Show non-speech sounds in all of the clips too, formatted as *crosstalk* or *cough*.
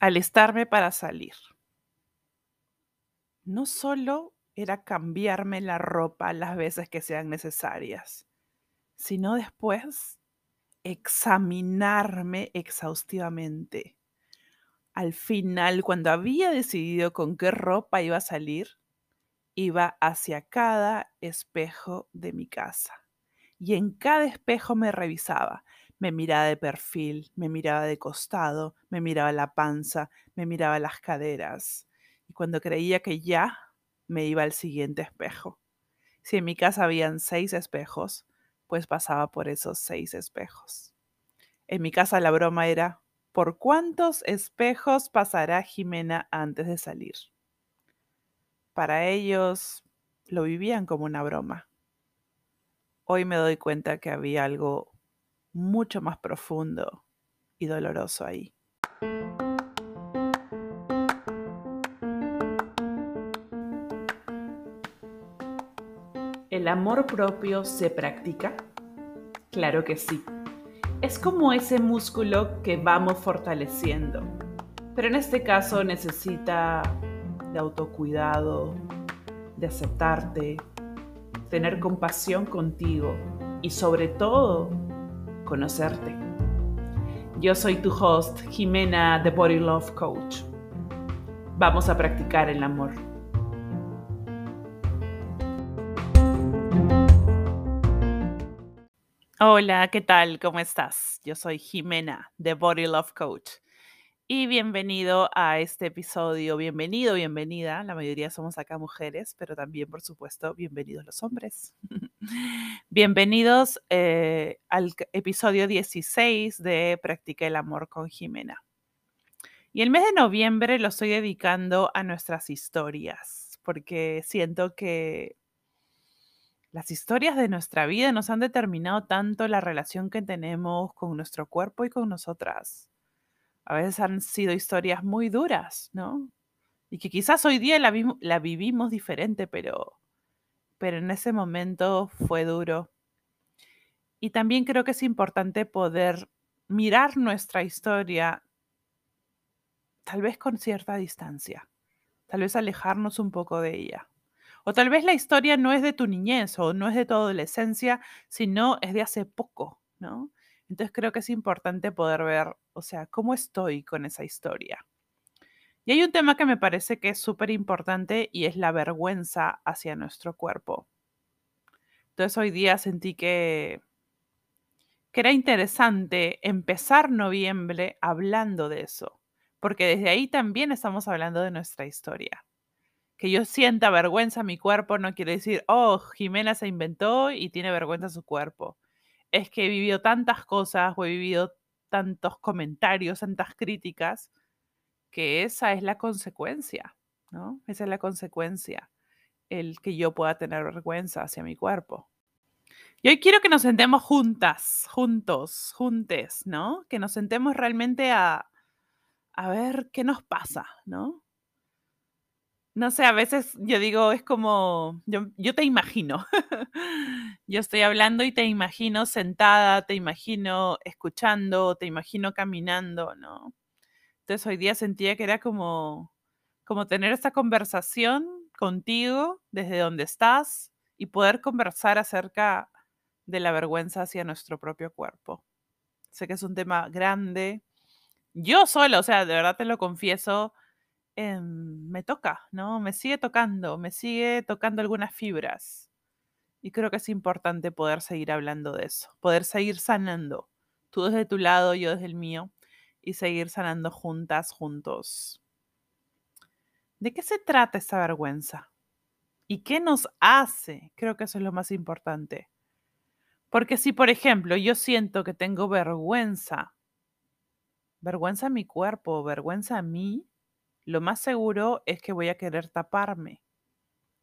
alistarme para salir. No solo era cambiarme la ropa las veces que sean necesarias, sino después examinarme exhaustivamente. Al final, cuando había decidido con qué ropa iba a salir, iba hacia cada espejo de mi casa. Y en cada espejo me revisaba. Me miraba de perfil, me miraba de costado, me miraba la panza, me miraba las caderas. Y cuando creía que ya, me iba al siguiente espejo. Si en mi casa habían seis espejos, pues pasaba por esos seis espejos. En mi casa la broma era, ¿por cuántos espejos pasará Jimena antes de salir? Para ellos lo vivían como una broma. Hoy me doy cuenta que había algo mucho más profundo y doloroso ahí. ¿El amor propio se practica? Claro que sí. Es como ese músculo que vamos fortaleciendo, pero en este caso necesita de autocuidado, de aceptarte, tener compasión contigo y sobre todo conocerte. Yo soy tu host, Jimena, The Body Love Coach. Vamos a practicar el amor. Hola, ¿qué tal? ¿Cómo estás? Yo soy Jimena, The Body Love Coach y bienvenido a este episodio. Bienvenido, bienvenida. La mayoría somos acá mujeres, pero también, por supuesto, bienvenidos los hombres. *laughs* Bienvenidos eh, al episodio 16 de Practica el Amor con Jimena. Y el mes de noviembre lo estoy dedicando a nuestras historias, porque siento que las historias de nuestra vida nos han determinado tanto la relación que tenemos con nuestro cuerpo y con nosotras a veces han sido historias muy duras, ¿no? Y que quizás hoy día la, vivimos diferente, pero, pero en ese momento fue duro. Y también creo que es importante poder mirar nuestra historia tal vez con cierta distancia, tal vez alejarnos un poco de ella. O tal vez la historia no es de tu niñez o no es de tu adolescencia, sino es de hace poco, ¿no? Entonces creo que es importante poder ver, o sea, cómo estoy con esa historia. Y hay un tema que me parece que es súper importante y es la vergüenza hacia nuestro cuerpo. Entonces hoy día sentí que, que era interesante empezar noviembre hablando de eso, porque desde ahí también estamos hablando de nuestra historia. Que yo sienta vergüenza mi cuerpo no quiere decir, oh, Jimena se inventó y tiene vergüenza su cuerpo es que he vivido tantas cosas o he vivido tantos comentarios, tantas críticas, que esa es la consecuencia, ¿no? Esa es la consecuencia, el que yo pueda tener vergüenza hacia mi cuerpo. Y hoy quiero que nos sentemos juntas, juntos, juntes, ¿no? Que nos sentemos realmente a, a ver qué nos pasa, ¿no? No sé, a veces yo digo, es como, yo, te imagino. *laughs* yo estoy hablando y te imagino sentada, te imagino escuchando, te imagino caminando, ¿no? Entonces hoy día sentía que era como, como tener esta conversación contigo desde donde estás y poder conversar acerca de la vergüenza hacia nuestro propio cuerpo. Sé que es un tema grande. Yo sola, o sea, de verdad te lo confieso, Em, me toca, ¿no? Me sigue tocando, me sigue tocando algunas fibras. Y creo que es importante poder seguir hablando de eso, poder seguir sanando, tú desde tu lado, yo desde el mío, y seguir sanando juntas, juntos. ¿De qué se trata esa vergüenza? ¿Y qué nos hace? Creo que eso es lo más importante. Porque si, por ejemplo, yo siento que tengo vergüenza, vergüenza a mi cuerpo, vergüenza a mí, lo más seguro es que voy a querer taparme.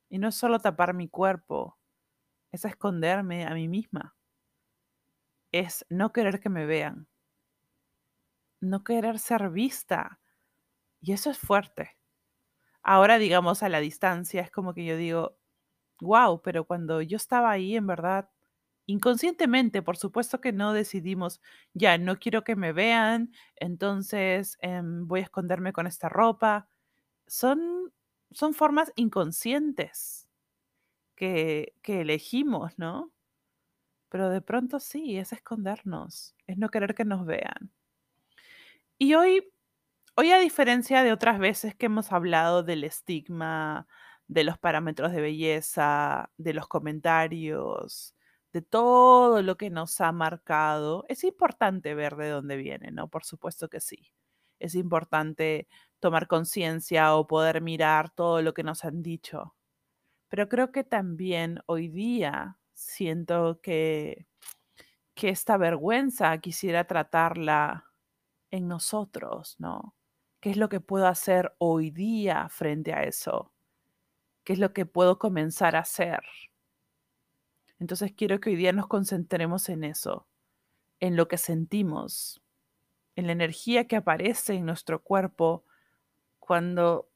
Y no es solo tapar mi cuerpo, es esconderme a mí misma. Es no querer que me vean. No querer ser vista. Y eso es fuerte. Ahora, digamos, a la distancia, es como que yo digo, wow, pero cuando yo estaba ahí, en verdad, inconscientemente, por supuesto que no decidimos, ya, no quiero que me vean, entonces em, voy a esconderme con esta ropa. Son, son formas inconscientes que, que elegimos, ¿no? Pero de pronto sí, es escondernos, es no querer que nos vean. Y hoy, hoy a diferencia de otras veces que hemos hablado del estigma, de los parámetros de belleza, de los comentarios, de todo lo que nos ha marcado, es importante ver de dónde viene, ¿no? Por supuesto que sí. Es importante tomar conciencia o poder mirar todo lo que nos han dicho. Pero creo que también hoy día siento que, que esta vergüenza quisiera tratarla en nosotros, ¿no? ¿Qué es lo que puedo hacer hoy día frente a eso? ¿Qué es lo que puedo comenzar a hacer? Entonces quiero que hoy día nos concentremos en eso, en lo que sentimos, en la energía que aparece en nuestro cuerpo cuando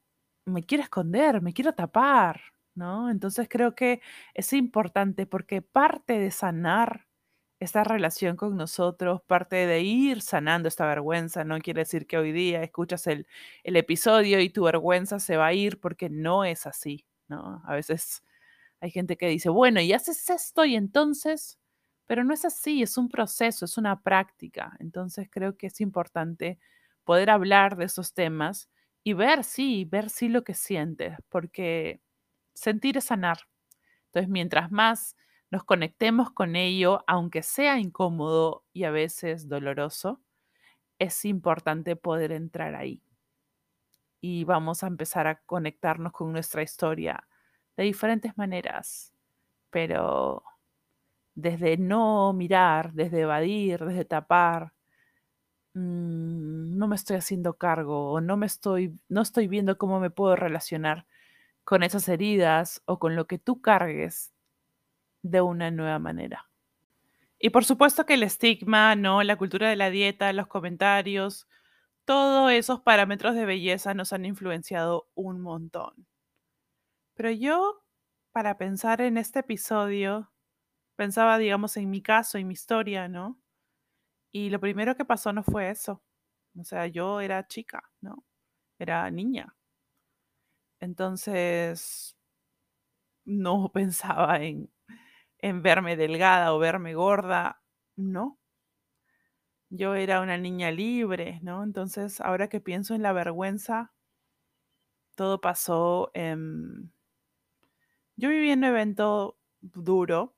me quiero esconder, me quiero tapar, ¿no? Entonces creo que es importante porque parte de sanar esta relación con nosotros, parte de ir sanando esta vergüenza, no quiere decir que hoy día escuchas el, el episodio y tu vergüenza se va a ir porque no es así, ¿no? A veces hay gente que dice, bueno, y haces esto y entonces, pero no es así, es un proceso, es una práctica. Entonces creo que es importante poder hablar de esos temas y ver, sí, ver sí lo que sientes, porque sentir es sanar. Entonces, mientras más nos conectemos con ello, aunque sea incómodo y a veces doloroso, es importante poder entrar ahí. Y vamos a empezar a conectarnos con nuestra historia de diferentes maneras, pero desde no mirar, desde evadir, desde tapar, mm, no me estoy haciendo cargo o no me estoy, no estoy viendo cómo me puedo relacionar con esas heridas o con lo que tú cargues de una nueva manera. Y por supuesto que el estigma, ¿no? La cultura de la dieta, los comentarios, todos esos parámetros de belleza nos han influenciado un montón. Pero yo, para pensar en este episodio, pensaba, digamos, en mi caso, en mi historia, ¿no? Y lo primero que pasó no fue eso. O sea, yo era chica, ¿no? Era niña. Entonces, no *laughs* pensaba en, en verme delgada o verme gorda, no. Yo era una niña libre, ¿no? Entonces, ahora que pienso en la vergüenza, todo pasó en yo viví en un evento duro.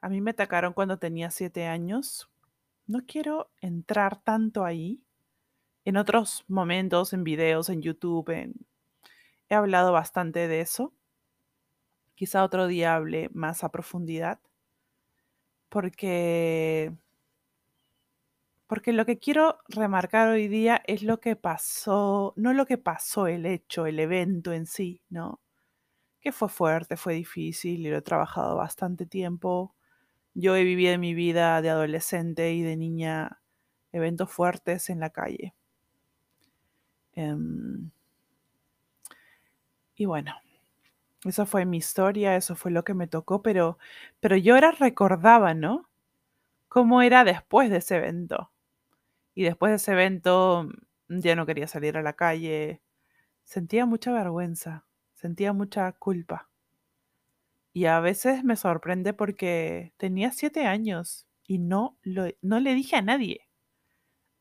A mí me atacaron cuando tenía siete años. No quiero entrar tanto ahí. En otros momentos, en videos, en YouTube, he hablado bastante de eso. Quizá otro día hable más a profundidad. Porque porque lo que quiero remarcar hoy día es lo que pasó, no lo que pasó, el hecho, el evento en sí, ¿no? Que fue fuerte, fue difícil y lo he trabajado bastante tiempo. Yo he vivido mi vida de adolescente y de niña eventos fuertes en la calle. Em, y bueno, esa fue mi historia, eso fue lo que me tocó, pero, pero yo ahora recordaba, ¿no? Cómo era después de ese evento. Y después de ese evento ya no quería salir a la calle, sentía mucha vergüenza sentía mucha culpa. Y a veces me sorprende porque tenía siete años y no, lo, no le dije a nadie,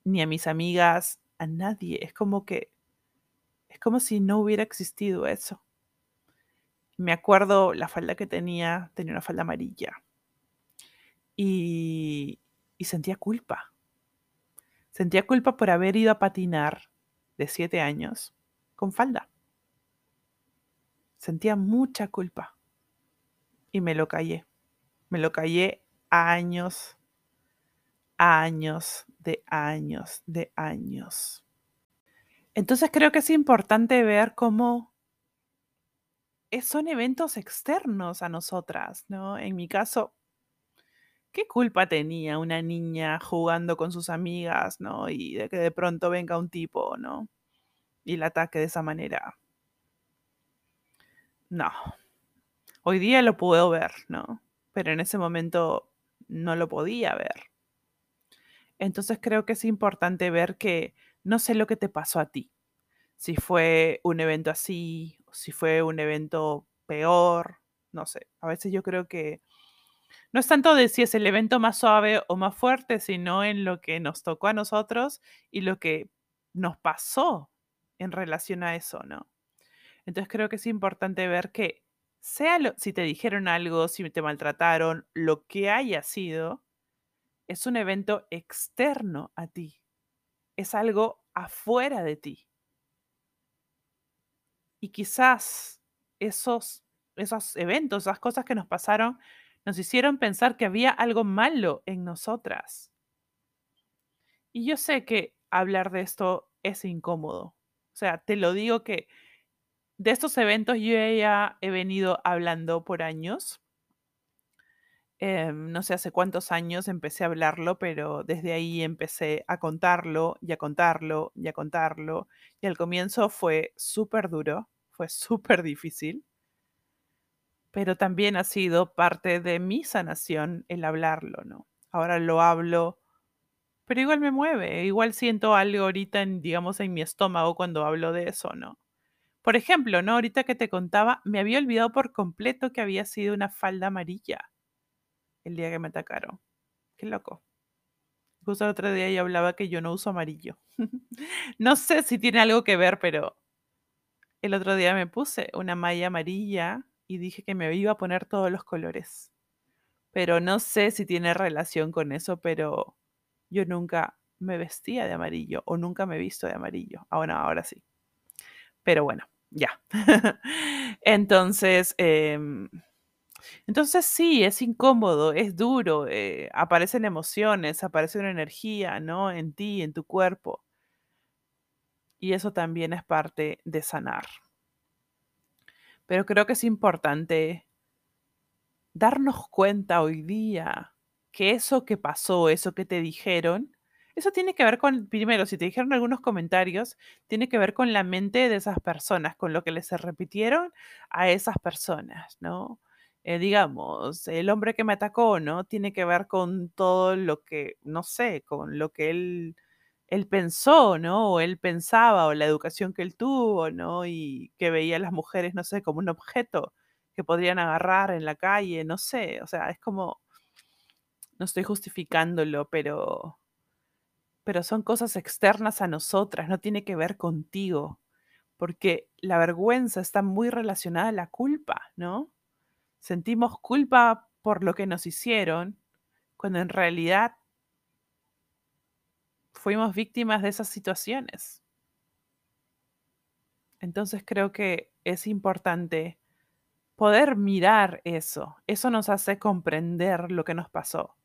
ni a mis amigas, a nadie. Es como que, es como si no hubiera existido eso. Me acuerdo la falda que tenía, tenía una falda amarilla. Y, y sentía culpa. Sentía culpa por haber ido a patinar de siete años con falda. Sentía mucha culpa. Y me lo callé. Me lo callé años, años, de años, de años. Entonces creo que es importante ver cómo son eventos externos a nosotras, ¿no? En mi caso, ¿qué culpa tenía una niña jugando con sus amigas, ¿no? Y de que de pronto venga un tipo, ¿no? Y la ataque de esa manera. No. Hoy día lo puedo ver, ¿no? pero en ese momento no lo podía ver. Entonces creo que es importante ver que no sé lo que te pasó a ti. Si fue un evento así, si fue un evento peor, no sé. A veces yo creo que no es tanto de si es el evento más suave o más fuerte, sino en lo que nos tocó a nosotros y lo que nos pasó en relación a eso, ¿no? Entonces creo que es importante ver que sea lo, si te dijeron algo, si te maltrataron, lo que haya sido, es un evento externo a ti. Es algo afuera de ti. Y quizás esos, esos eventos, esas cosas que nos pasaron, nos hicieron pensar que había algo malo en nosotras. Y yo sé que hablar de esto es incómodo. O sea, te lo digo que de estos eventos yo ya he venido hablando por años. Em, no sé hace cuántos años empecé a hablarlo, pero desde ahí empecé a contarlo y a contarlo y a contarlo. Y al comienzo fue súper duro, fue súper difícil, pero también ha sido parte de mi sanación el hablarlo, ¿no? Ahora lo hablo, pero igual me mueve, igual siento algo ahorita, en, digamos, en mi estómago cuando hablo de eso, ¿no? Por ejemplo, ¿no? Ahorita que te contaba, me había olvidado por completo que había sido una falda amarilla el día que me atacaron. Qué loco. Justo el otro día yo hablaba que yo no uso amarillo. *laughs* no sé si tiene algo que ver, pero el otro día me puse una malla amarilla y dije que me iba a poner todos los colores. Pero no sé si tiene relación con eso, pero yo nunca me vestía de amarillo o nunca me he visto de amarillo. Ahora, ahora sí. Pero bueno, ya. *laughs* entonces, em, entonces sí, es incómodo, es duro, eh, aparecen emociones, aparece una energía, ¿no? En ti, en tu cuerpo. Y eso también es parte de sanar. Pero creo que es importante darnos cuenta hoy día que eso que pasó, eso que te dijeron, eso tiene que ver con, primero, si te dijeron algunos comentarios, tiene que ver con la mente de esas personas, con lo que les repitieron a esas personas, ¿no? Eh, digamos, el hombre que me atacó, ¿no? Tiene que ver con todo lo que, no sé, con lo que él, él pensó, ¿no? O él pensaba, o la educación que él tuvo, ¿no? Y que veía a las mujeres, no sé, como un objeto que podrían agarrar en la calle, no sé, o sea, es como, no estoy justificándolo, pero pero son cosas externas a nosotras, no tiene que ver contigo, porque la vergüenza está muy relacionada a la culpa, ¿no? Sentimos culpa por lo que nos hicieron, cuando en realidad fuimos víctimas de esas situaciones. Entonces creo que es importante poder mirar eso. Eso nos hace comprender lo que nos pasó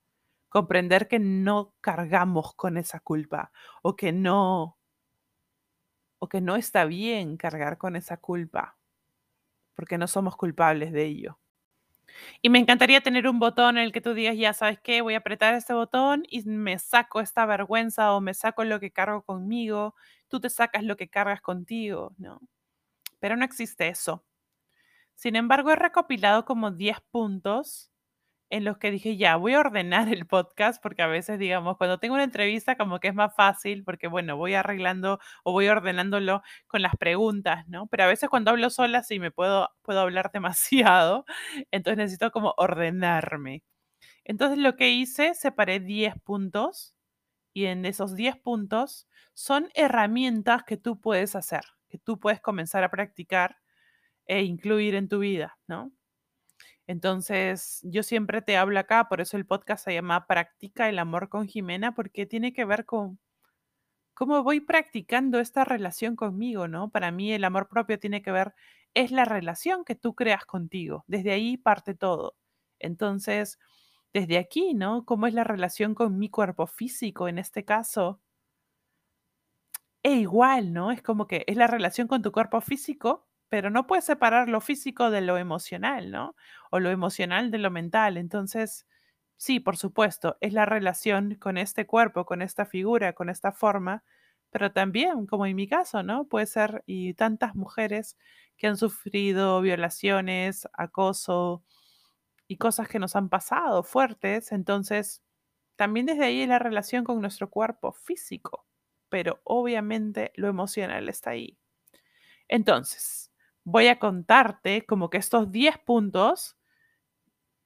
comprender que no cargamos con esa culpa o que no o que no está bien cargar con esa culpa porque no somos culpables de ello. Y me encantaría tener un botón en el que tú digas, ya sabes qué, voy a apretar este botón y me saco esta vergüenza o me saco lo que cargo conmigo, tú te sacas lo que cargas contigo, ¿no? Pero no existe eso. Sin embargo, he recopilado como 10 puntos en los que dije, ya, voy a ordenar el podcast, porque a veces, digamos, cuando tengo una entrevista, como que es más fácil, porque, bueno, voy arreglando o voy ordenándolo con las preguntas, ¿no? Pero a veces cuando hablo sola, sí me puedo, puedo hablar *laughs* demasiado, entonces necesito como ordenarme. Entonces lo que hice, separé 10 puntos y en esos 10 puntos son herramientas que tú puedes hacer, que tú puedes comenzar a practicar e incluir en tu vida, ¿no? Entonces, yo siempre te hablo acá, por eso el podcast se llama Practica el amor con Jimena, porque tiene que ver con cómo voy practicando esta relación conmigo, ¿no? Para mí el amor propio tiene que ver, es la relación que tú creas contigo, desde ahí parte todo. Entonces, desde aquí, ¿no? ¿Cómo es la relación con mi cuerpo físico en este caso? E igual, ¿no? Es como que es la relación con tu cuerpo físico pero no puedes separar lo físico de lo emocional, ¿no? O lo emocional de lo mental. Entonces, sí, por supuesto, es la relación con este cuerpo, con esta figura, con esta forma, pero también, como en mi caso, ¿no? Puede ser, y tantas mujeres que han sufrido violaciones, acoso, y cosas que nos han pasado fuertes, entonces también desde ahí la relación con nuestro cuerpo físico, pero obviamente lo emocional está ahí. Entonces, voy a contarte como que estos 10 puntos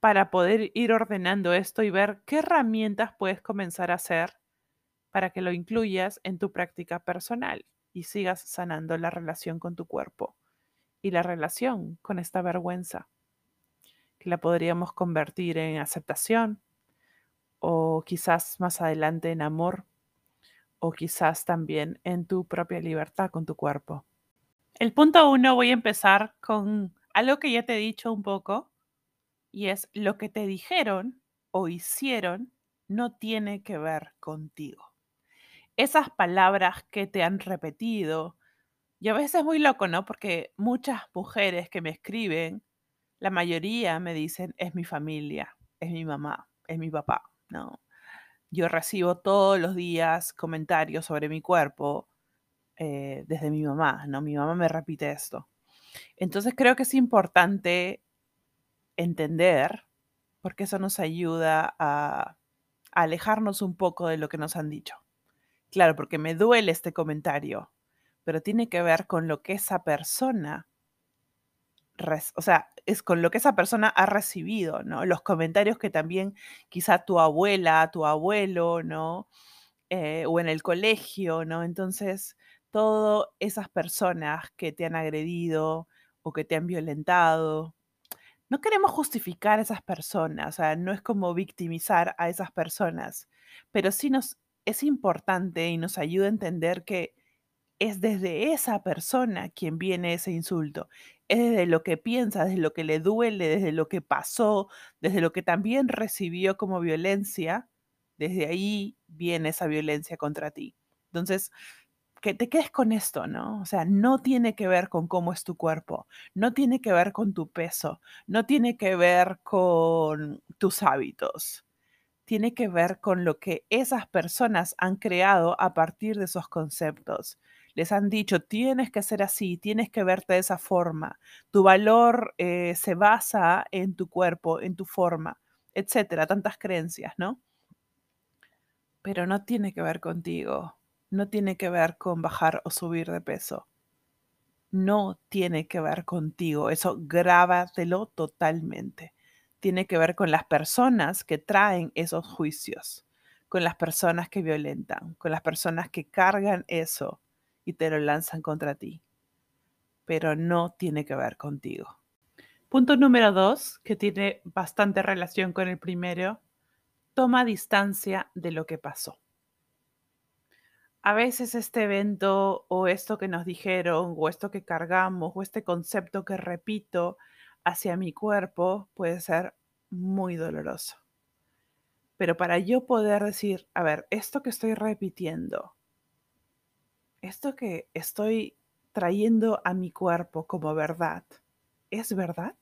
para poder ir ordenando esto y ver qué herramientas puedes comenzar a hacer para que lo incluyas en tu práctica personal y sigas sanando la relación con tu cuerpo y la relación con esta vergüenza, que la podríamos convertir en aceptación o quizás más adelante en amor o quizás también en tu propia libertad con tu cuerpo. El punto uno voy a empezar con algo que ya te he dicho un poco y es lo que te dijeron o hicieron no tiene que ver contigo. Esas palabras que te han repetido, y a veces es muy loco, ¿no? Porque muchas mujeres que me escriben, la mayoría me dicen, es mi familia, es mi mamá, es mi papá, ¿no? Yo recibo todos los días comentarios sobre mi cuerpo eh, desde mi mamá, ¿no? Mi mamá me repite esto. Entonces creo que es importante entender, porque eso nos ayuda a, alejarnos un poco de lo que nos han dicho. Claro, porque me duele este comentario, pero tiene que ver con lo que esa persona, o sea, es con lo que esa persona ha recibido, ¿no? Los comentarios que también quizá tu abuela, tu abuelo, ¿no? Eh, o en el colegio, ¿no? Entonces, todas esas personas que te han agredido o que te han violentado, no queremos justificar a esas personas, o sea, no es como victimizar a esas personas, pero sí nos es importante y nos ayuda a entender que es desde esa persona quien viene ese insulto, es desde lo que piensa, desde lo que le duele, desde lo que pasó, desde lo que también recibió como violencia, desde ahí viene esa violencia contra ti. Entonces, que te quedes con esto, ¿no? O sea, no tiene que ver con cómo es tu cuerpo, no tiene que ver con tu peso, no tiene que ver con tus hábitos, tiene que ver con lo que esas personas han creado a partir de esos conceptos. Les han dicho, tienes que ser así, tienes que verte de esa forma, tu valor eh, se basa en tu cuerpo, en tu forma, etcétera, tantas creencias, ¿no? Pero no tiene que ver contigo no tiene que ver con bajar o subir de peso. No tiene que ver contigo. Eso grábatelo totalmente. Tiene que ver con las personas que traen esos juicios, con las personas que violentan, con las personas que cargan eso y te lo lanzan contra ti. Pero no tiene que ver contigo. Punto número dos, que tiene bastante relación con el primero, toma distancia de lo que pasó a veces este evento o esto que nos dijeron o esto que cargamos o este concepto que repito hacia mi cuerpo puede ser muy doloroso. Pero para yo poder decir, a ver, esto que estoy repitiendo, esto que estoy trayendo a mi cuerpo como verdad, ¿es verdad?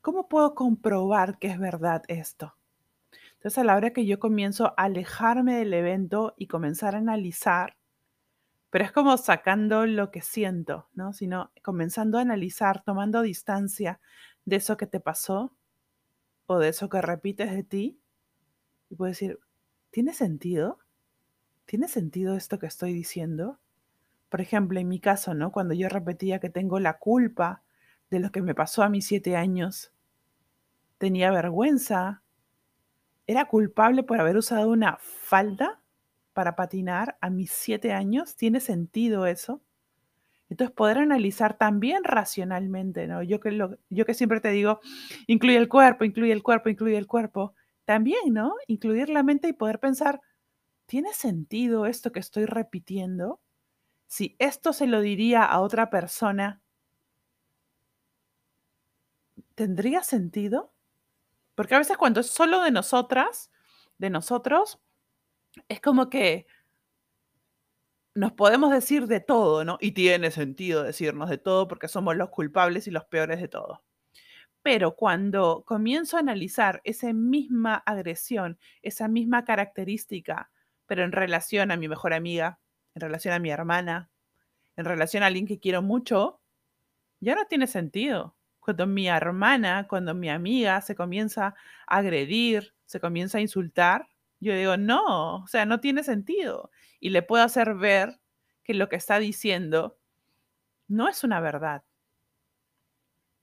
¿Cómo puedo comprobar que es verdad esto? Entonces, a la hora que yo comienzo a alejarme del evento y comenzar a analizar, pero es como sacando lo que siento, ¿no? Sino comenzando a analizar, tomando distancia de eso que te pasó o de eso que repites de ti. Y puedo decir, ¿tiene sentido? ¿Tiene sentido esto que estoy diciendo? Por ejemplo, en mi caso, ¿no? Cuando yo repetía que tengo la culpa de lo que me pasó a mis siete años, tenía vergüenza era culpable por haber usado una falda para patinar a mis siete años. ¿Tiene sentido eso? Entonces, poder analizar también racionalmente, ¿no? Yo que, yo que siempre te digo, incluye el cuerpo, incluye el cuerpo, incluye el cuerpo. También, ¿no? Incluir la mente y poder pensar, ¿tiene sentido esto que estoy repitiendo? Si esto se lo diría a otra persona, ¿tendría sentido? Porque a veces cuando es solo de nosotras, de nosotros, es como que nos podemos decir de todo, ¿no? Y tiene sentido decirnos de todo porque somos los culpables y los peores de todo. Pero cuando comienzo a analizar esa misma agresión, esa misma característica, pero en relación a mi mejor amiga, en relación a mi hermana, en relación a alguien que quiero mucho, ya no tiene sentido cuando mi hermana, cuando mi amiga se comienza a agredir, se comienza a insultar, yo digo, no, o sea, no tiene sentido. Y le puedo hacer ver que lo que está diciendo no es una verdad.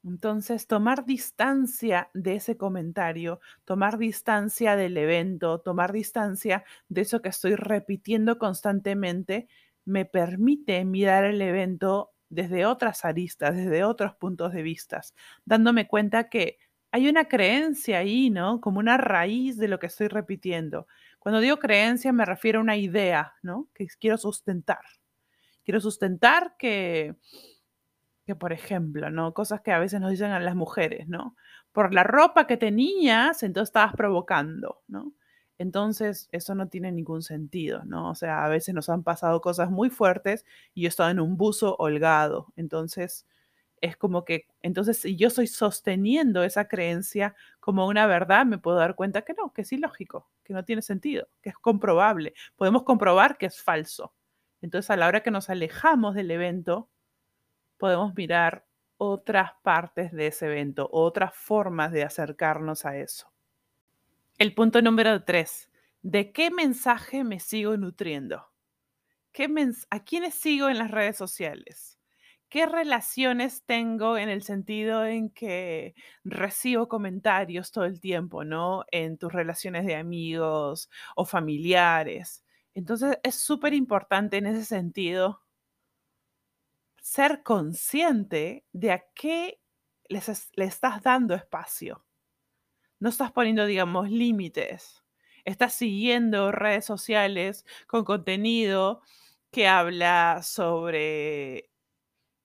Entonces, tomar distancia de ese comentario, tomar distancia del evento, tomar distancia de eso que estoy repitiendo constantemente, me permite mirar el evento desde otras aristas, desde otros puntos de vista, dándome cuenta que hay una creencia ahí, ¿no? Como una raíz de lo que estoy repitiendo. Cuando digo creencia me refiero a una idea, ¿no? Que quiero sustentar. Quiero sustentar que que, por ejemplo, ¿no? Cosas que a veces nos dicen a las mujeres, ¿no? Por la ropa que tenías, entonces estabas provocando, ¿no? Entonces, eso no tiene ningún sentido, ¿no? O sea, a veces nos han pasado cosas muy fuertes y yo he estado en un buzo holgado. Entonces, es como que, entonces, si yo estoy sosteniendo esa creencia como una verdad, me puedo dar cuenta que no, que es ilógico, que no tiene sentido, que es comprobable. Podemos comprobar que es falso. Entonces, a la hora que nos alejamos del evento, podemos mirar otras partes de ese evento, otras formas de acercarnos a eso. El punto número tres, ¿de qué mensaje me sigo nutriendo? ¿Qué ¿A quiénes sigo en las redes sociales? ¿Qué relaciones tengo en el sentido en que recibo comentarios todo el tiempo, ¿no? En tus relaciones de amigos o familiares. Entonces es súper importante en ese sentido ser consciente de a qué le estás dando espacio. No estás poniendo, digamos, límites. Estás siguiendo redes sociales con contenido que habla sobre,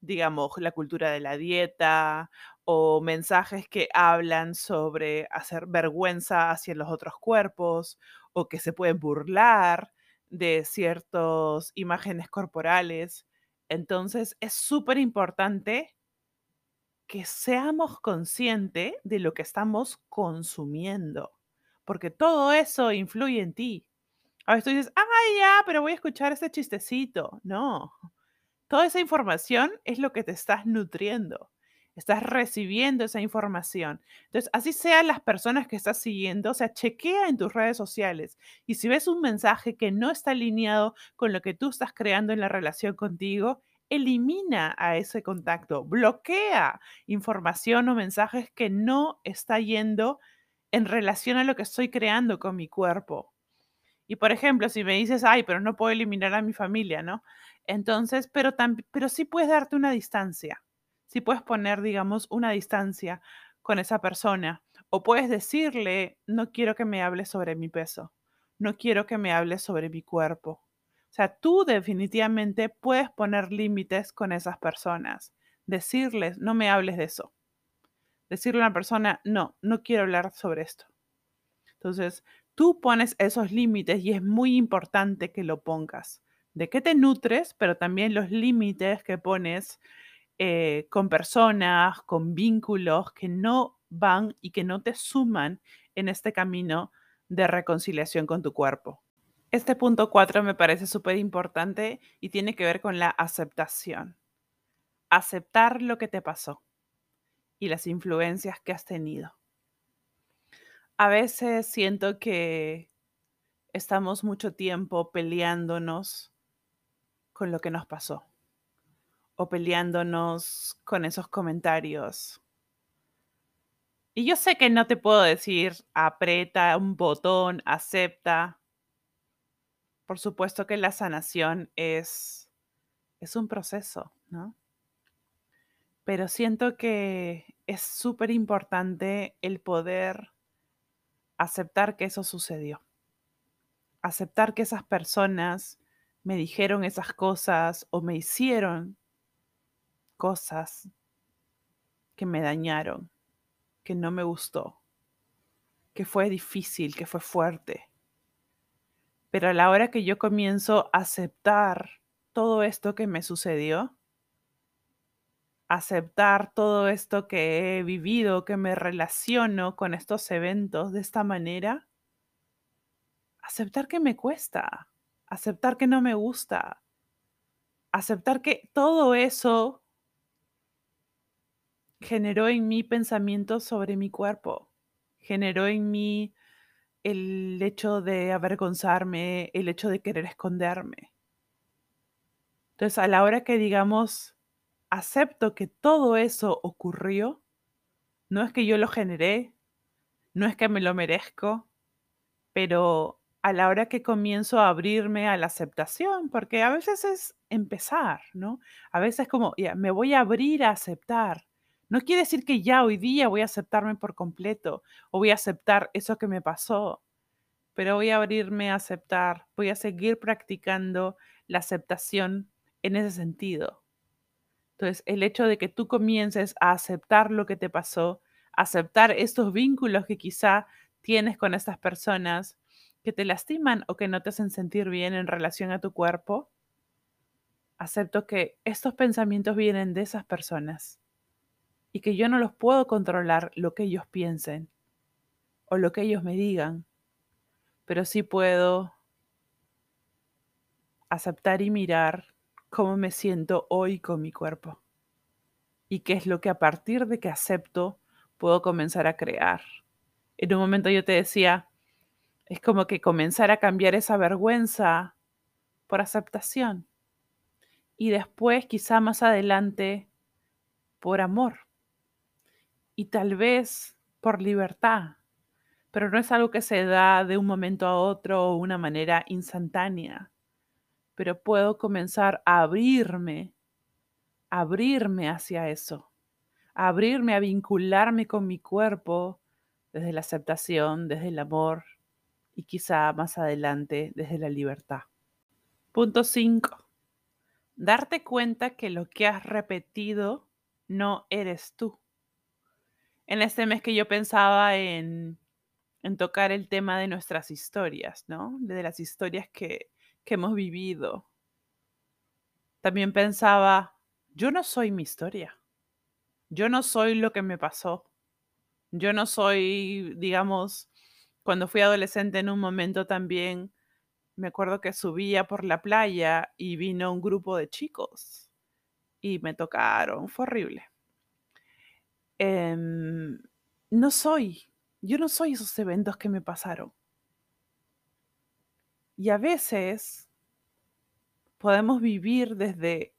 digamos, la cultura de la dieta o mensajes que hablan sobre hacer vergüenza hacia los otros cuerpos o que se pueden burlar de ciertas imágenes corporales entonces es súper importante que seamos conscientes de lo que estamos consumiendo, porque todo eso influye en ti. A veces tú dices, ah, ya, pero voy a escuchar este chistecito. No, toda esa información es lo que te estás nutriendo estás recibiendo esa información. Entonces, así sean las personas que estás siguiendo, o sea, chequea en tus redes sociales y si ves un mensaje que no está alineado con lo que tú estás creando en la relación contigo, elimina a ese contacto, bloquea información o mensajes que no está yendo en relación a lo que estoy creando con mi cuerpo. Y por ejemplo, si me dices, ay, pero no puedo eliminar a mi familia, ¿no? Entonces, pero, pero sí puedes darte una distancia si puedes poner, digamos, una distancia con esa persona o puedes decirle, no quiero que me hables sobre mi peso, no quiero que me hables sobre mi cuerpo. O sea, tú definitivamente puedes poner límites con esas personas, decirles, no me hables de eso. Decirle a una persona, no, no quiero hablar sobre esto. Entonces, tú pones esos límites y es muy importante que lo pongas. De qué te nutres, pero también los límites que pones eh, con personas, con vínculos que no van y que no te suman en este camino de reconciliación con tu cuerpo. Este punto 4 me parece súper importante y tiene que ver con la aceptación. Aceptar lo que te pasó y las influencias que has tenido. A veces siento que estamos mucho tiempo peleándonos con lo que nos pasó o peleándonos con esos comentarios. Y yo sé que no te puedo decir aprieta un botón, acepta. Por supuesto que la sanación es, es un proceso, ¿no? Pero siento que es súper importante el poder aceptar que eso sucedió. Aceptar que esas personas me dijeron esas cosas o me hicieron cosas que me dañaron, que no me gustó, que fue difícil, que fue fuerte. Pero a la hora que yo comienzo a aceptar todo esto que me sucedió, aceptar todo esto que he vivido, que me relaciono con estos eventos de esta manera, aceptar que me cuesta, aceptar que no me gusta, aceptar que todo eso generó en mí pensamientos sobre mi cuerpo, generó en mí el hecho de avergonzarme, el hecho de querer esconderme. Entonces, a la hora que digamos, acepto que todo eso ocurrió, no es que yo lo generé, no es que me lo merezco, pero a la hora que comienzo a abrirme a la aceptación, porque a veces es empezar, ¿no? A veces como, ya, me voy a abrir a aceptar. No quiere decir que ya hoy día voy a aceptarme por completo o voy a aceptar eso que me pasó, pero voy a abrirme a aceptar, voy a seguir practicando la aceptación en ese sentido. Entonces, el hecho de que tú comiences a aceptar lo que te pasó, aceptar estos vínculos que quizá tienes con estas personas que te lastiman o que no te hacen sentir bien en relación a tu cuerpo, acepto que estos pensamientos vienen de esas personas y que yo no los puedo controlar lo que ellos piensen o lo que ellos me digan, pero sí puedo aceptar y mirar cómo me siento hoy con mi cuerpo y qué es lo que a partir de que acepto puedo comenzar a crear. En un momento yo te decía, es como que comenzar a cambiar esa vergüenza por aceptación y después quizá más adelante por amor y tal vez por libertad, pero no es algo que se da de un momento a otro o una manera instantánea, pero puedo comenzar a abrirme, abrirme hacia eso, abrirme a vincularme con mi cuerpo desde la aceptación, desde el amor y quizá más adelante desde la libertad. Punto 5. Darte cuenta que lo que has repetido no eres tú en este mes que yo pensaba en, tocar el tema de nuestras historias, ¿no? De las historias que, que hemos vivido. También pensaba, yo no soy mi historia. Yo no soy lo que me pasó. Yo no soy, digamos, cuando fui adolescente en un momento también, me acuerdo que subía por la playa y vino un grupo de chicos y me tocaron. Fue horrible. Em, no soy, yo no soy esos eventos que me pasaron. Y a veces podemos vivir desde,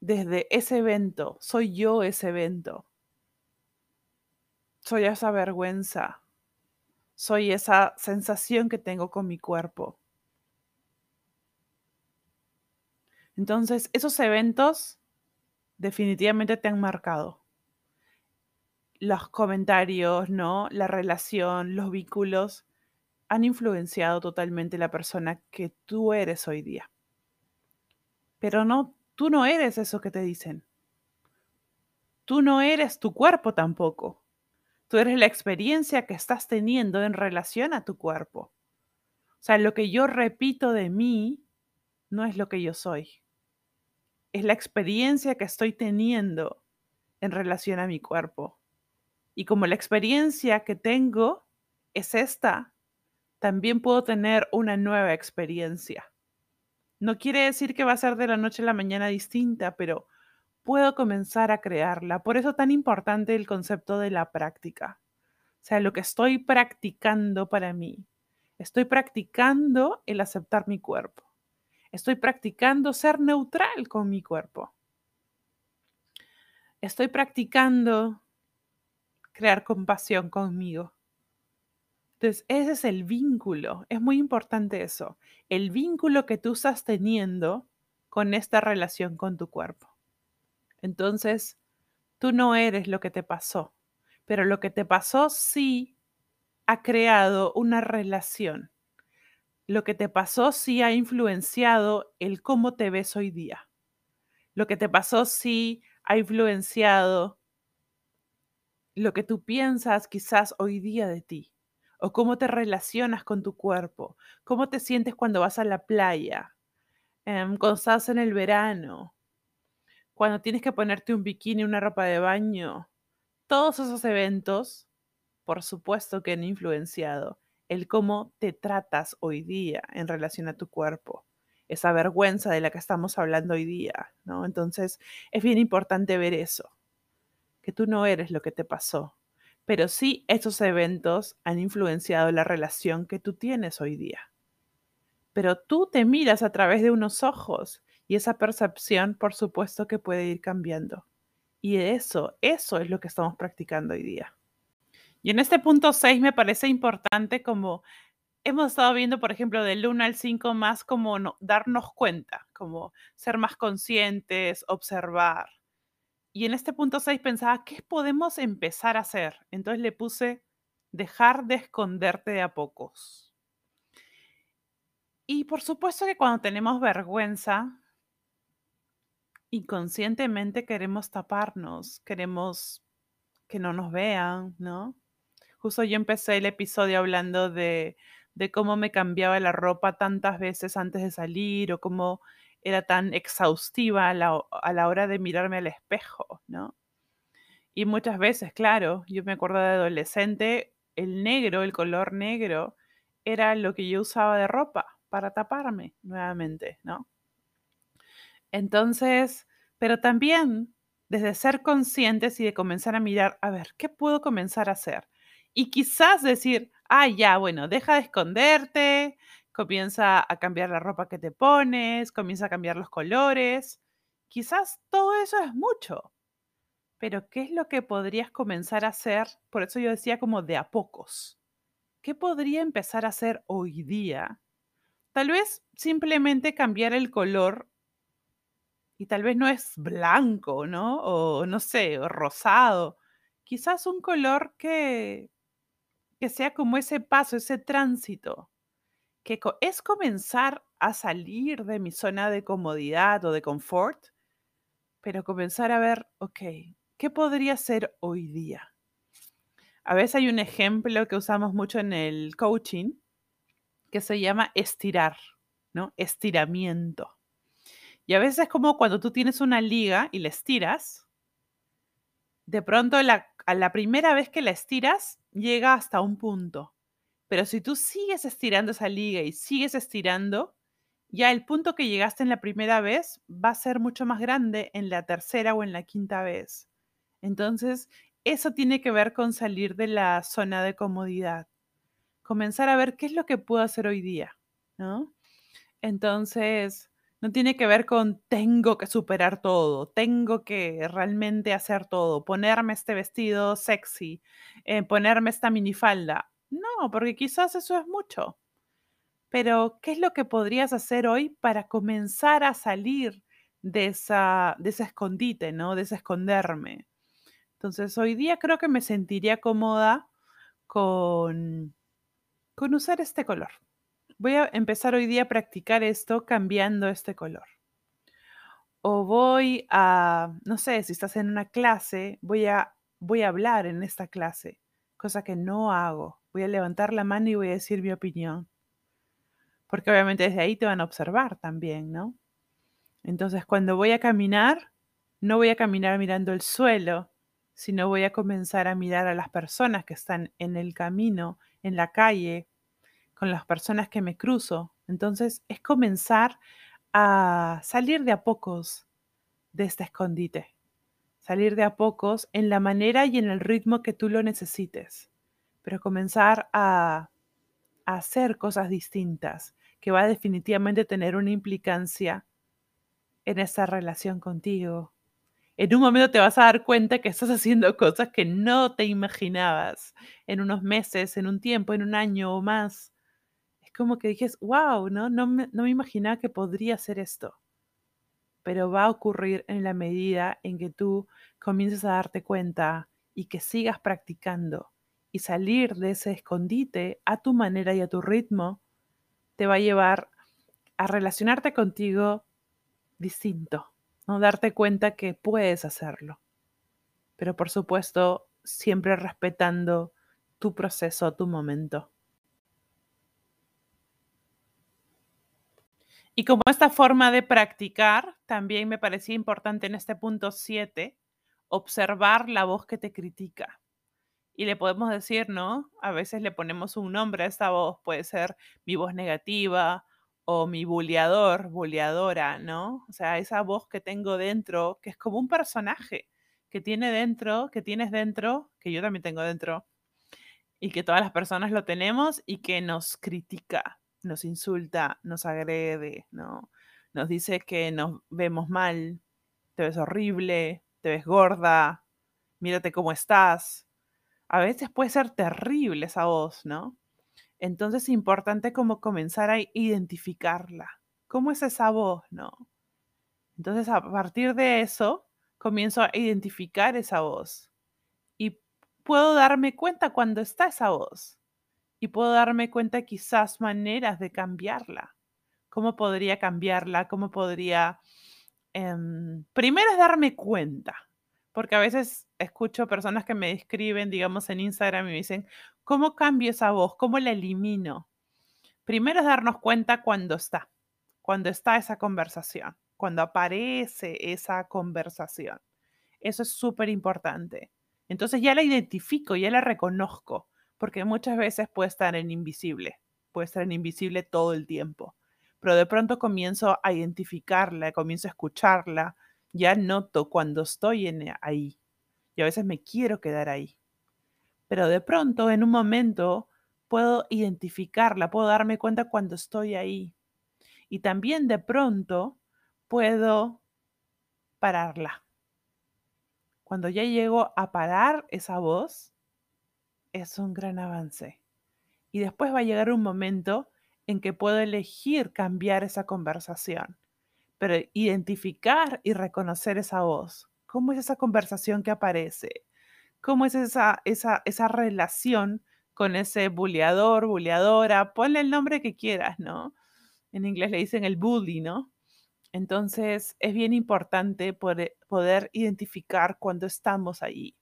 desde ese evento, soy yo ese evento, soy esa vergüenza, soy esa sensación que tengo con mi cuerpo. Entonces, esos eventos definitivamente te han marcado los comentarios, ¿no? La relación, los vínculos han influenciado totalmente la persona que tú eres hoy día. Pero no, tú no eres eso que te dicen. Tú no eres tu cuerpo tampoco. Tú eres la experiencia que estás teniendo en relación a tu cuerpo. O sea, lo que yo repito de mí no es lo que yo soy. Es la experiencia que estoy teniendo en relación a mi cuerpo. Y como la experiencia que tengo es esta, también puedo tener una nueva experiencia. No quiere decir que va a ser de la noche a la mañana distinta, pero puedo comenzar a crearla. Por eso es tan importante el concepto de la práctica. O sea, lo que estoy practicando para mí. Estoy practicando el aceptar mi cuerpo. Estoy practicando ser neutral con mi cuerpo. Estoy practicando crear compasión conmigo. Entonces, ese es el vínculo. Es muy importante eso. El vínculo que tú estás teniendo con esta relación con tu cuerpo. Entonces, tú no eres lo que te pasó, pero lo que te pasó sí ha creado una relación. Lo que te pasó sí ha influenciado el cómo te ves hoy día. Lo que te pasó sí ha influenciado lo que tú piensas quizás hoy día de ti, o cómo te relacionas con tu cuerpo, cómo te sientes cuando vas a la playa, em, cuando estás en el verano, cuando tienes que ponerte un bikini, una ropa de baño. Todos esos eventos, por supuesto que han influenciado el cómo te tratas hoy día en relación a tu cuerpo, esa vergüenza de la que estamos hablando hoy día, ¿no? Entonces, es bien importante ver eso que tú no eres lo que te pasó, pero sí esos eventos han influenciado la relación que tú tienes hoy día. Pero tú te miras a través de unos ojos y esa percepción, por supuesto, que puede ir cambiando. Y eso, eso es lo que estamos practicando hoy día. Y en este punto 6 me parece importante como hemos estado viendo, por ejemplo, del 1 al 5 más como darnos cuenta, como ser más conscientes, observar. Y en este punto 6 pensaba, ¿qué podemos empezar a hacer? Entonces le puse dejar de esconderte de a pocos. Y por supuesto que cuando tenemos vergüenza, inconscientemente queremos taparnos, queremos que no nos vean, ¿no? Justo yo empecé el episodio hablando de, de cómo me cambiaba la ropa tantas veces antes de salir o cómo era tan exhaustiva a la, a la hora de mirarme al espejo, ¿no? Y muchas veces, claro, yo me acuerdo de adolescente, el negro, el color negro, era lo que yo usaba de ropa para taparme nuevamente, ¿no? Entonces, pero también desde ser conscientes y de comenzar a mirar, a ver, ¿qué puedo comenzar a hacer? Y quizás decir, ah, ya, bueno, deja de esconderte, comienza a cambiar la ropa que te pones, comienza a cambiar los colores. Quizás todo eso es mucho, pero ¿qué es lo que podrías comenzar a hacer? Por eso yo decía como de a pocos. ¿Qué podría empezar a hacer hoy día? Tal vez simplemente cambiar el color y tal vez no es blanco, ¿no? O no sé, rosado. Quizás un color que, que sea como ese paso, ese tránsito, que es comenzar a salir de mi zona de comodidad o de confort, pero comenzar a ver, ok, ¿qué podría ser hoy día? A veces hay un ejemplo que usamos mucho en el coaching que se llama estirar, ¿no? Estiramiento. Y a veces es como cuando tú tienes una liga y la estiras, de pronto a la primera vez que la estiras llega hasta un punto. Pero si tú sigues estirando esa liga y sigues estirando, ya el punto que llegaste en la primera vez va a ser mucho más grande en la tercera o en la quinta vez. Entonces, eso tiene que ver con salir de la zona de comodidad. Comenzar a ver qué es lo que puedo hacer hoy día, ¿no? Entonces, no tiene que ver con tengo que superar todo, tengo que realmente hacer todo, ponerme este vestido sexy, eh, ponerme esta minifalda. No, porque quizás eso es mucho. Pero, ¿qué es lo que podrías hacer hoy para comenzar a salir de, esa, de ese escondite, ¿no? De ese esconderme. Entonces, hoy día creo que me sentiría cómoda con, con usar este color voy a empezar hoy día a practicar esto cambiando este color. O voy a, no sé, si estás en una clase, voy a, voy a hablar en esta clase, cosa que no hago. Voy a levantar la mano y voy a decir mi opinión. Porque obviamente desde ahí te van a observar también, ¿no? Entonces, cuando voy a caminar, no voy a caminar mirando el suelo, sino voy a comenzar a mirar a las personas que están en el camino, en la calle, con las personas que me cruzo. Entonces es comenzar a salir de a pocos de este escondite, salir de a pocos en la manera y en el ritmo que tú lo necesites, pero comenzar a, hacer cosas distintas, que va a definitivamente tener una implicancia en esa relación contigo. En un momento te vas a dar cuenta que estás haciendo cosas que no te imaginabas en unos meses, en un tiempo, en un año o más como que dijes, wow, ¿no? No me, no me imaginaba que podría ser esto. Pero va a ocurrir en la medida en que tú comiences a darte cuenta y que sigas practicando y salir de ese escondite a tu manera y a tu ritmo, te va a llevar a relacionarte contigo distinto, ¿no? Darte cuenta que puedes hacerlo. Pero por supuesto, siempre respetando tu proceso, tu momento. Y como esta forma de practicar, también me parecía importante en este punto 7, observar la voz que te critica. Y le podemos decir, ¿no? A veces le ponemos un nombre a esta voz, puede ser mi voz negativa o mi buleador, buleadora, ¿no? O sea, esa voz que tengo dentro, que es como un personaje, que tiene dentro, que tienes dentro, que yo también tengo dentro, y que todas las personas lo tenemos y que nos critica, nos insulta, nos agrede, ¿no? Nos dice que nos vemos mal, te ves horrible, te ves gorda, mírate cómo estás. A veces puede ser terrible esa voz, ¿no? Entonces es importante como comenzar a identificarla. ¿Cómo es esa voz, no? Entonces a partir de eso comienzo a identificar esa voz y puedo darme cuenta cuando está esa voz y puedo darme cuenta quizás maneras de cambiarla. ¿Cómo podría cambiarla? ¿Cómo podría... Em, primero es darme cuenta porque a veces escucho personas que me escriben, digamos, en Instagram y me dicen, ¿cómo cambio esa voz? ¿Cómo la elimino? Primero es darnos cuenta cuando está, cuando está esa conversación, cuando aparece esa conversación. Eso es súper importante. Entonces ya la identifico, ya la reconozco, porque muchas veces puede estar en invisible, puede estar en invisible todo el tiempo, pero de pronto comienzo a identificarla, comienzo a escucharla, ya noto cuando estoy en ahí y a veces me quiero quedar ahí. Pero de pronto, en un momento, puedo identificarla, puedo darme cuenta cuando estoy ahí. Y también de pronto puedo pararla. Cuando ya llego a parar esa voz, es un gran avance. Y después va a llegar un momento en que puedo elegir cambiar esa conversación pero identificar y reconocer esa voz. ¿Cómo es esa conversación que aparece? ¿Cómo es esa, esa, esa relación con ese buleador, buleadora? Ponle el nombre que quieras, ¿no? En inglés le dicen el bully, ¿no? Entonces es bien importante poder, poder identificar cuando estamos ahí,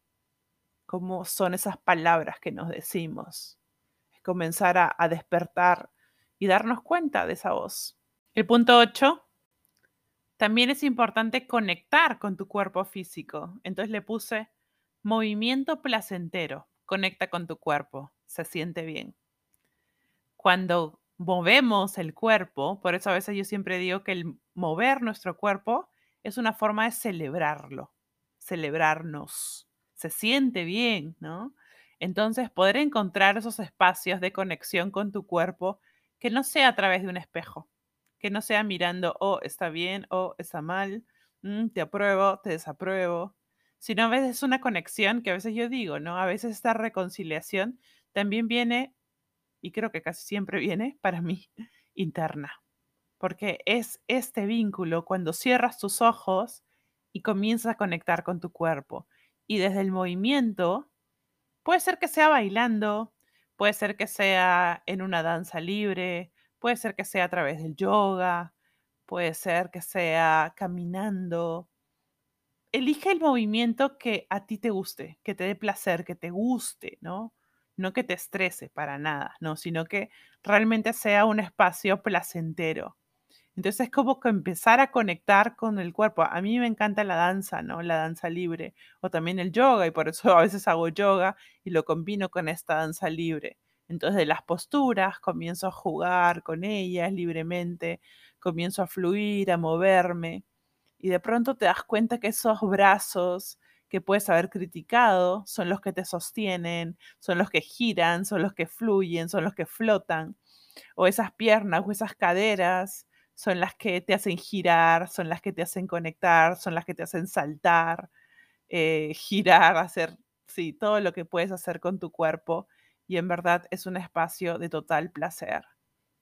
cómo son esas palabras que nos decimos. comenzar a, a despertar y darnos cuenta de esa voz. El punto 8 también es importante conectar con tu cuerpo físico. Entonces le puse movimiento placentero. Conecta con tu cuerpo. Se siente bien. Cuando movemos el cuerpo, por eso a veces yo siempre digo que el mover nuestro cuerpo es una forma de celebrarlo, celebrarnos. Se siente bien, ¿no? Entonces, poder encontrar esos espacios de conexión con tu cuerpo que no sea a través de un espejo, que no sea mirando, oh, está bien, oh, está mal, mm, te apruebo, te desapruebo, sino a veces es una conexión que a veces yo digo, ¿no? A veces esta reconciliación también viene, y creo que casi siempre *laughs* viene para mí, interna, porque es este vínculo cuando cierras tus ojos y comienzas a conectar con tu cuerpo. Y desde el movimiento, puede ser que sea bailando, puede ser que sea en una danza libre, Puede ser que sea a través del yoga, puede ser que sea caminando. Elige el movimiento que a ti te guste, que te dé placer, que te guste, ¿no? No que te estrese para nada, ¿no? Sino que realmente sea un espacio placentero. Entonces es como que empezar a conectar con el cuerpo. A mí me encanta la danza, ¿no? La danza libre o también el yoga y por eso a veces hago yoga y lo combino con esta danza libre. Entonces de las posturas comienzo a jugar con ellas libremente, comienzo a fluir, a moverme y de pronto te das cuenta que esos brazos que puedes haber criticado son los que te sostienen, son los que giran, son los que fluyen, son los que flotan, o esas piernas o esas caderas son las que te hacen girar, son las que te hacen conectar, son las que te hacen saltar, eh, *laughs* girar, hacer, sí, todo lo que puedes hacer con tu cuerpo y en verdad es un espacio de total placer.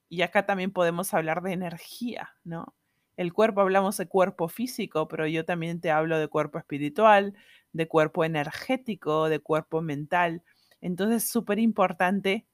Y acá también podemos hablar de energía, ¿no? El cuerpo, hablamos de cuerpo físico, pero yo también te hablo de cuerpo espiritual, de cuerpo energético, de cuerpo mental. Entonces es súper importante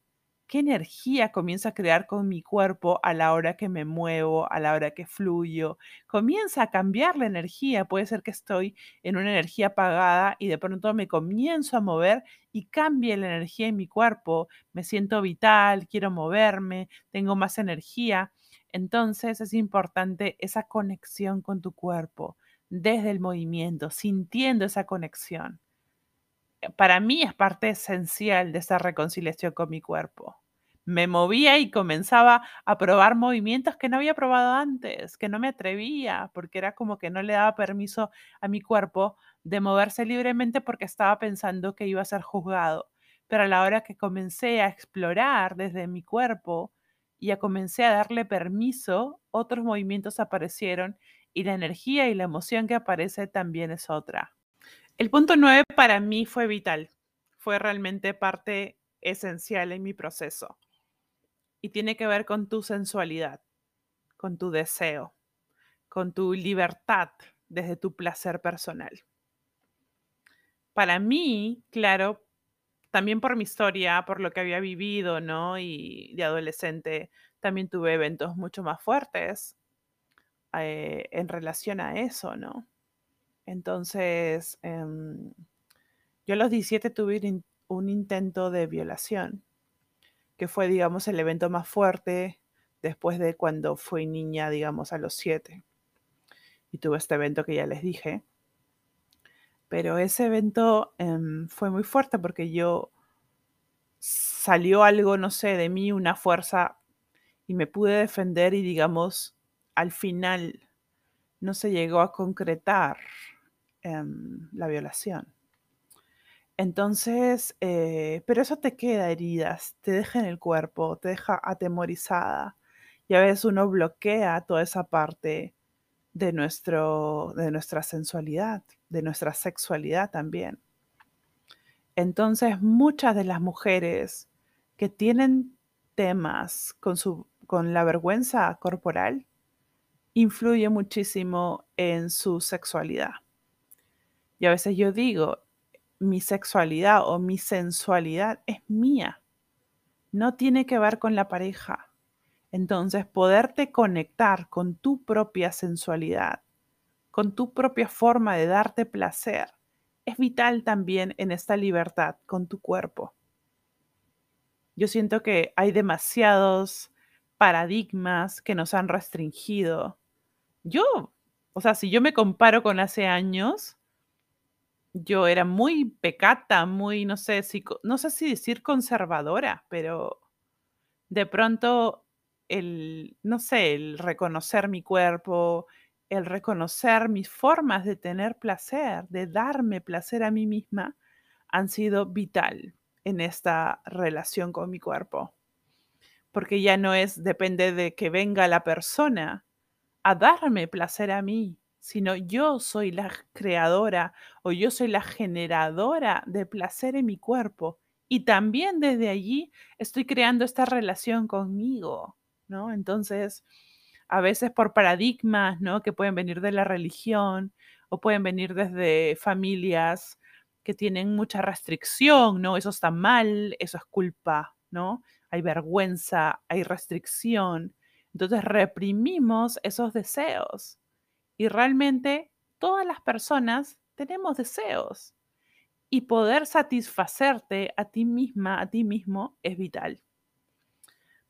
qué energía comienza a crear con mi cuerpo a la hora que me muevo, a la hora que fluyo. Comienza a cambiar la energía. Puede ser que estoy en una energía apagada y de pronto me comienzo a mover y cambia la energía en mi cuerpo. Me siento vital, quiero moverme, tengo más energía. Entonces es importante esa conexión con tu cuerpo desde el movimiento, sintiendo esa conexión para mí es parte esencial de esa reconciliación con mi cuerpo. me movía y comenzaba a probar movimientos que no había probado antes, que no me atrevía, porque era como que no le daba permiso a mi cuerpo de moverse libremente porque estaba pensando que iba a ser juzgado. Pero a la hora que comencé a explorar desde mi cuerpo y a comencé a darle permiso, otros movimientos aparecieron y la energía y la emoción que aparece también es otra. El punto nueve para mí fue vital, fue realmente parte esencial en mi proceso y tiene que ver con tu sensualidad, con tu deseo, con tu libertad desde tu placer personal. Para mí, claro, también por mi historia, por lo que había vivido, ¿no? Y de adolescente también tuve eventos mucho más fuertes eh, en relación a eso, ¿no? Entonces, em, yo a los 17 tuve un intento de violación que fue, digamos, el evento más fuerte después de cuando fui niña, digamos, a los siete. Y tuve este evento que ya les dije. Pero ese evento em, fue muy fuerte porque yo salió algo, no sé, de mí, una fuerza, y me pude defender y, digamos, al final no se llegó a concretar em, la violación. Entonces, eh, pero eso te queda heridas, te deja en el cuerpo, te deja atemorizada. Y a veces uno bloquea toda esa parte de, nuestro, de nuestra sensualidad, de nuestra sexualidad también. Entonces, muchas de las mujeres que tienen temas con, su, con la vergüenza corporal, influye muchísimo en su sexualidad. Y a veces yo digo, mi sexualidad o mi sensualidad es mía. No tiene que ver con la pareja. Entonces, poderte conectar con tu propia sensualidad, con tu propia forma de darte placer, es vital también en esta libertad con tu cuerpo. Yo siento que hay demasiados paradigmas que nos han restringido. Yo, o sea, si yo me comparo con hace años, yo era muy pecata, muy, no sé, si, no sé si decir conservadora, pero de pronto el, no sé, el reconocer mi cuerpo, el reconocer mis formas de tener placer, de darme placer a mí misma, han sido vital en esta relación con mi cuerpo. Porque ya no es, depende de que venga la persona a darme placer a mí, sino yo soy la creadora o yo soy la generadora de placer en mi cuerpo. Y también desde allí estoy creando esta relación conmigo, ¿no? Entonces, a veces por paradigmas, ¿no? Que pueden venir de la religión o pueden venir desde familias que tienen mucha restricción, ¿no? Eso está mal, eso es culpa, ¿no? Hay vergüenza, hay restricción. Entonces reprimimos esos deseos. Y realmente todas las personas tenemos deseos. Y poder satisfacerte a ti misma, a ti mismo, es vital.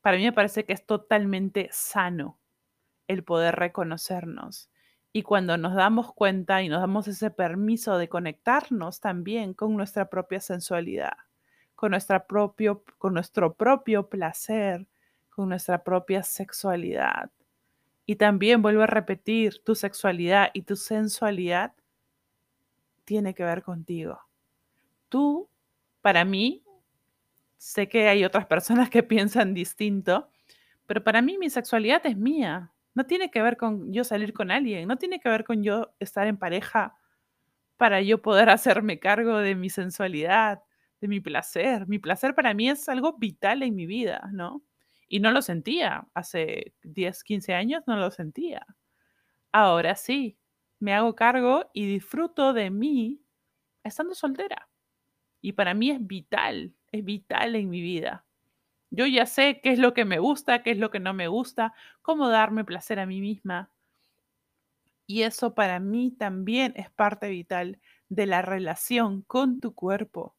Para mí me parece que es totalmente sano el poder reconocernos. Y cuando nos damos cuenta y nos damos ese permiso de conectarnos también con nuestra propia sensualidad, con, nuestra propio, con nuestro propio placer, con nuestra propia sexualidad, y también vuelvo a repetir, tu sexualidad y tu sensualidad tiene que ver contigo. Tú, para mí, sé que hay otras personas que *laughs* piensan distinto, pero para mí mi sexualidad es mía. No tiene que ver con yo salir con alguien, no tiene que ver con yo estar en pareja para yo poder *laughs* hacerme cargo de mi sensualidad, de mi placer. Mi placer para mí es algo vital en mi vida, ¿no? Y no lo sentía. Hace 10, 15 años no lo sentía. Ahora sí, me hago cargo y disfruto de mí estando soltera. Y para mí es vital, es vital en mi vida. Yo ya sé qué es lo que me gusta, qué es lo que no me gusta, cómo darme placer a mí misma. Y eso para mí también es parte vital de la relación con tu cuerpo,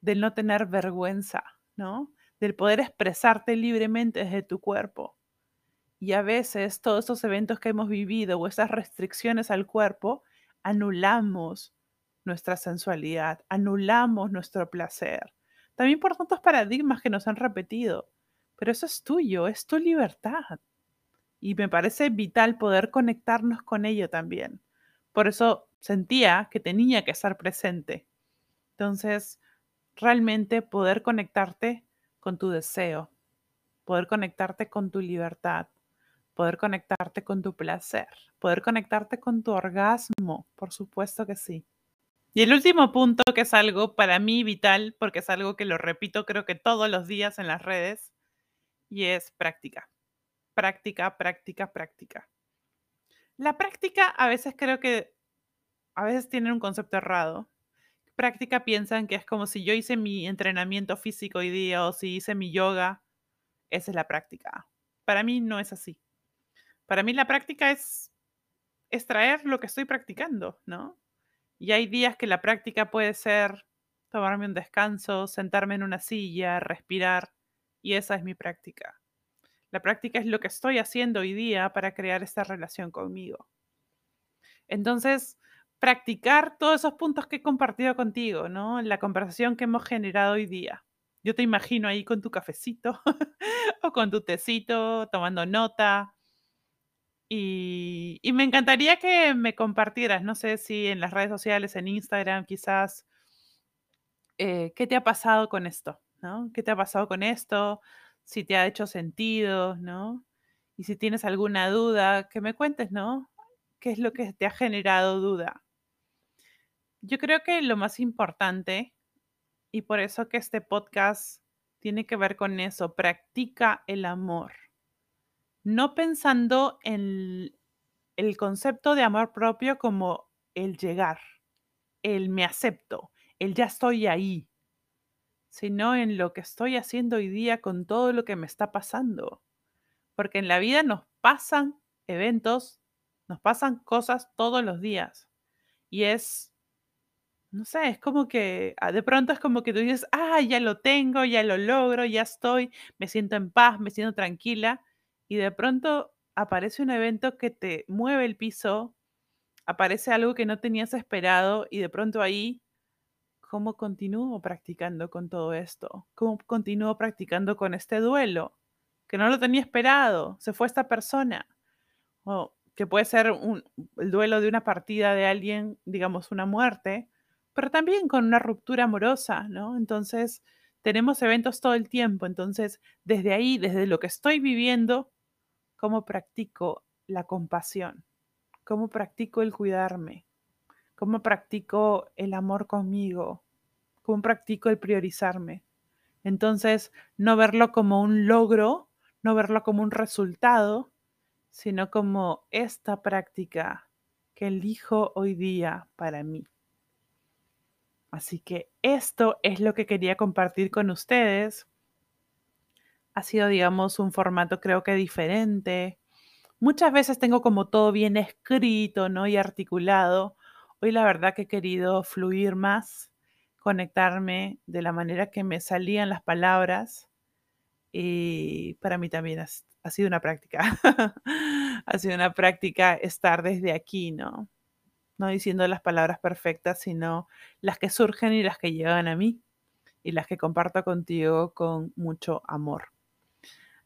del no tener vergüenza, ¿no? Del poder expresarte libremente desde tu cuerpo. Y a veces todos esos eventos que hemos vivido o esas restricciones al cuerpo, anulamos nuestra sensualidad, anulamos nuestro placer. También por tantos paradigmas que nos han repetido. pero eso es tuyo, es tu libertad. Y me parece vital poder conectarnos con ello también. Por eso sentía que tenía que estar presente. Entonces, realmente poder conectarte con tu deseo, poder conectarte con tu libertad, poder conectarte con tu placer, poder conectarte con tu orgasmo, por supuesto que sí. Y el último punto, que es algo para mí vital, porque es algo que lo repito creo que todos los días en las redes, y es práctica. Práctica, práctica, práctica. La práctica a veces creo que, a veces tienen un concepto errado. Práctica piensan que es como si yo hice mi entrenamiento físico hoy día o si hice mi yoga, esa es la práctica. Para mí no es así. Para mí la práctica es extraer lo que estoy practicando, ¿no? Y hay días que la práctica puede ser tomarme un descanso, sentarme en una silla, respirar, y esa es mi práctica. La práctica es lo que estoy haciendo hoy día para crear esta relación conmigo. Entonces, practicar todos esos puntos que he compartido contigo, ¿no? La conversación que hemos generado hoy día. Yo te imagino ahí con tu cafecito *laughs* o con tu tecito, tomando nota, y, me encantaría que me compartieras, no sé si en las redes sociales, en Instagram quizás, eh, ¿qué te ha pasado con esto? ¿no? ¿Qué te ha pasado con esto? Si te ha hecho sentido, ¿no? Y si tienes alguna duda, que me cuentes, ¿no? ¿Qué es lo que te ha generado duda? Yo creo que lo más importante, y por eso que este podcast tiene que ver con eso, practica el amor no pensando en el concepto de amor propio como el llegar, el me acepto, el ya estoy ahí, sino en lo que estoy haciendo hoy día con todo lo que me está pasando. Porque en la vida nos pasan eventos, nos pasan cosas todos los días. Y es, no sé, es como que ah, de pronto es como que tú dices, ah, ya lo tengo, ya lo logro, ya estoy, me siento en paz, me siento tranquila y de pronto aparece un evento que te mueve el piso, aparece algo que no tenías esperado y de pronto ahí, ¿cómo continúo practicando con todo esto? ¿Cómo continúo practicando con este duelo? Que no lo tenía esperado, se fue esta persona. O que puede ser un, el duelo de una partida de alguien, digamos, una muerte, pero también con una ruptura amorosa, ¿no? Entonces, tenemos eventos todo el tiempo, entonces, desde ahí, desde lo que estoy viviendo, cómo practico la compasión, cómo practico el cuidarme, cómo practico el amor conmigo, cómo practico el priorizarme. Entonces, no verlo como un logro, no verlo como un resultado, sino como esta práctica que elijo hoy día para mí. Así que esto es lo que quería compartir con ustedes ha sido, digamos, un formato creo que diferente. Muchas veces tengo como todo bien escrito, ¿no? Y articulado. Hoy la verdad que he querido fluir más, conectarme de la manera que me salían las palabras. Y para mí también ha, sido una práctica. *laughs* ha sido una práctica estar desde aquí, ¿no? No diciendo las palabras perfectas, sino las que surgen y las que llegan a mí y las que comparto contigo con mucho amor.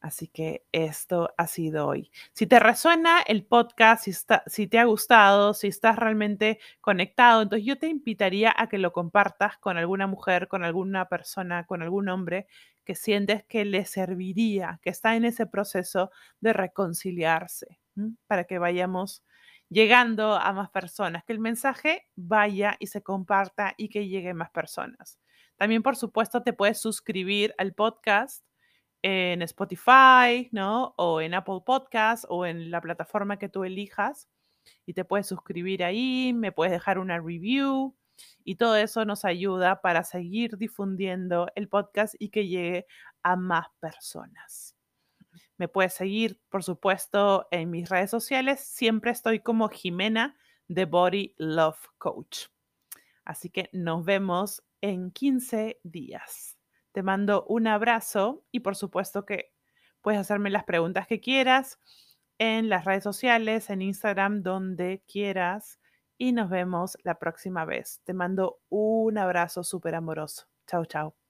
Así que esto ha sido hoy. Si te resuena el podcast, si, si, te ha gustado, si estás realmente conectado, entonces yo te invitaría a que lo compartas con alguna mujer, con alguna persona, con algún hombre que sientes que le serviría, que está en ese proceso de reconciliarse, para que vayamos llegando a más personas, que el mensaje vaya y se comparta y que llegue a más personas. También, por supuesto, te puedes suscribir al podcast en Spotify, ¿no? O en Apple Podcasts o en la plataforma que tú elijas y te puedes suscribir ahí, me puedes dejar una review y todo eso nos ayuda para seguir difundiendo el podcast y que llegue a más personas. Me puedes seguir, por supuesto, en mis redes sociales. Siempre estoy como Jimena de Body Love Coach. Así que nos vemos en 15 días. Te mando un abrazo y por supuesto que puedes hacerme las preguntas que quieras en las redes sociales, en Instagram, donde quieras. Y nos vemos la próxima vez. Te mando un abrazo súper amoroso. Chao, chao.